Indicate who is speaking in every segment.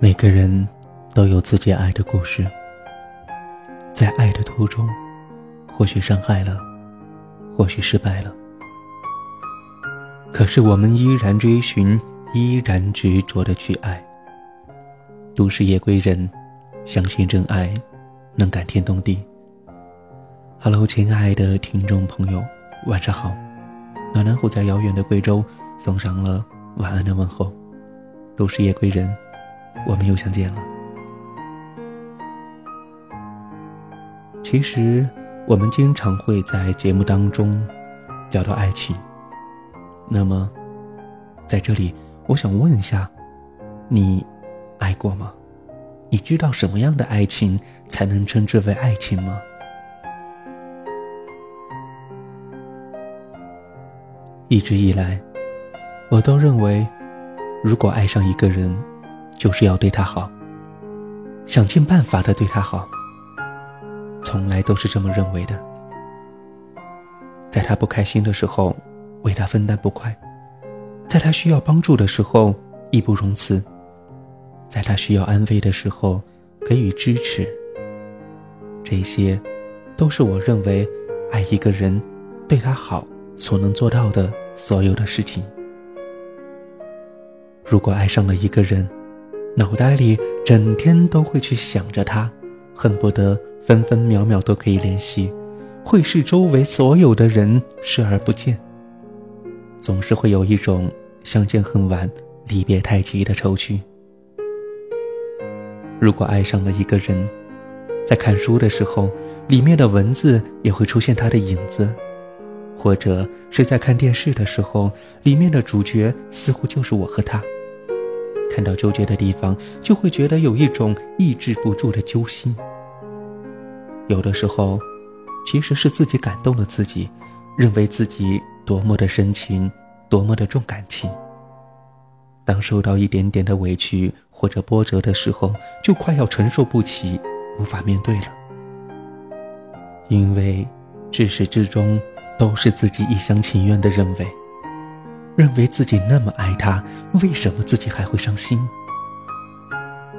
Speaker 1: 每个人都有自己爱的故事，在爱的途中，或许伤害了，或许失败了，可是我们依然追寻，依然执着的去爱。都市夜归人，相信真爱能感天动地。Hello，亲爱的听众朋友，晚上好。暖暖虎在遥远的贵州送上了晚安的问候。都市夜归人。我们又相见了。其实，我们经常会在节目当中聊到爱情。那么，在这里，我想问一下，你爱过吗？你知道什么样的爱情才能称之为爱情吗？一直以来，我都认为，如果爱上一个人，就是要对他好，想尽办法的对他好。从来都是这么认为的。在他不开心的时候，为他分担不快；在他需要帮助的时候，义不容辞；在他需要安慰的时候，给予支持。这些，都是我认为爱一个人，对他好所能做到的所有的事情。如果爱上了一个人，脑袋里整天都会去想着他，恨不得分分秒秒都可以联系，会视周围所有的人视而不见。总是会有一种相见恨晚、离别太急的愁绪。如果爱上了一个人，在看书的时候，里面的文字也会出现他的影子，或者是在看电视的时候，里面的主角似乎就是我和他。看到纠结的地方，就会觉得有一种抑制不住的揪心。有的时候，其实是自己感动了自己，认为自己多么的深情，多么的重感情。当受到一点点的委屈或者波折的时候，就快要承受不起，无法面对了。因为至始至终都是自己一厢情愿的认为。认为自己那么爱他，为什么自己还会伤心？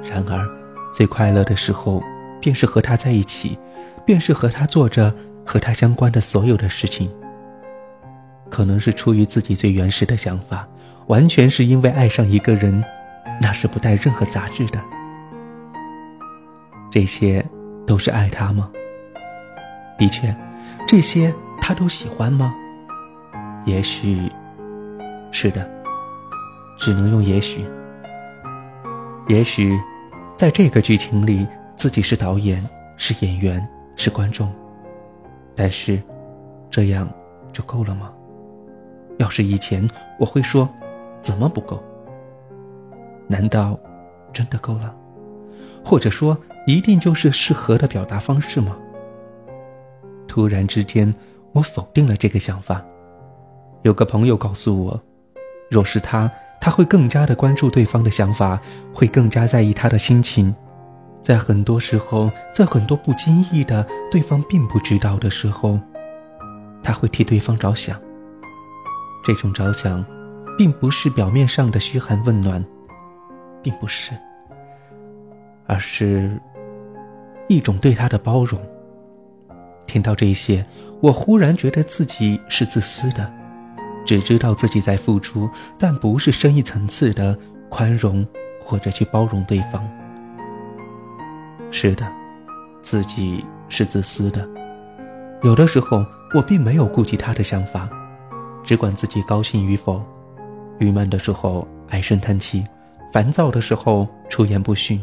Speaker 1: 然而，最快乐的时候，便是和他在一起，便是和他做着和他相关的所有的事情。可能是出于自己最原始的想法，完全是因为爱上一个人，那是不带任何杂质的。这些都是爱他吗？的确，这些他都喜欢吗？也许。是的，只能用也许。也许，在这个剧情里，自己是导演，是演员，是观众。但是，这样就够了吗？要是以前，我会说，怎么不够？难道真的够了？或者说，一定就是适合的表达方式吗？突然之间，我否定了这个想法。有个朋友告诉我。若是他，他会更加的关注对方的想法，会更加在意他的心情，在很多时候，在很多不经意的对方并不知道的时候，他会替对方着想。这种着想，并不是表面上的嘘寒问暖，并不是，而是一种对他的包容。听到这些，我忽然觉得自己是自私的。只知道自己在付出，但不是深一层次的宽容或者去包容对方。是的，自己是自私的。有的时候，我并没有顾及他的想法，只管自己高兴与否。郁闷的时候唉声叹气，烦躁的时候出言不逊，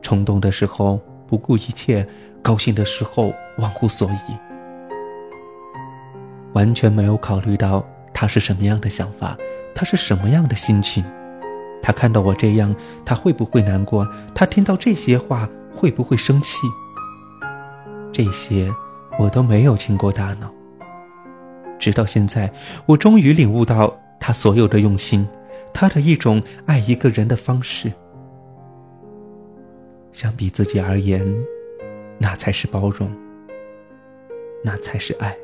Speaker 1: 冲动的时候不顾一切，高兴的时候忘乎所以，完全没有考虑到。他是什么样的想法？他是什么样的心情？他看到我这样，他会不会难过？他听到这些话会不会生气？这些我都没有经过大脑。直到现在，我终于领悟到他所有的用心，他的一种爱一个人的方式。相比自己而言，那才是包容，那才是爱。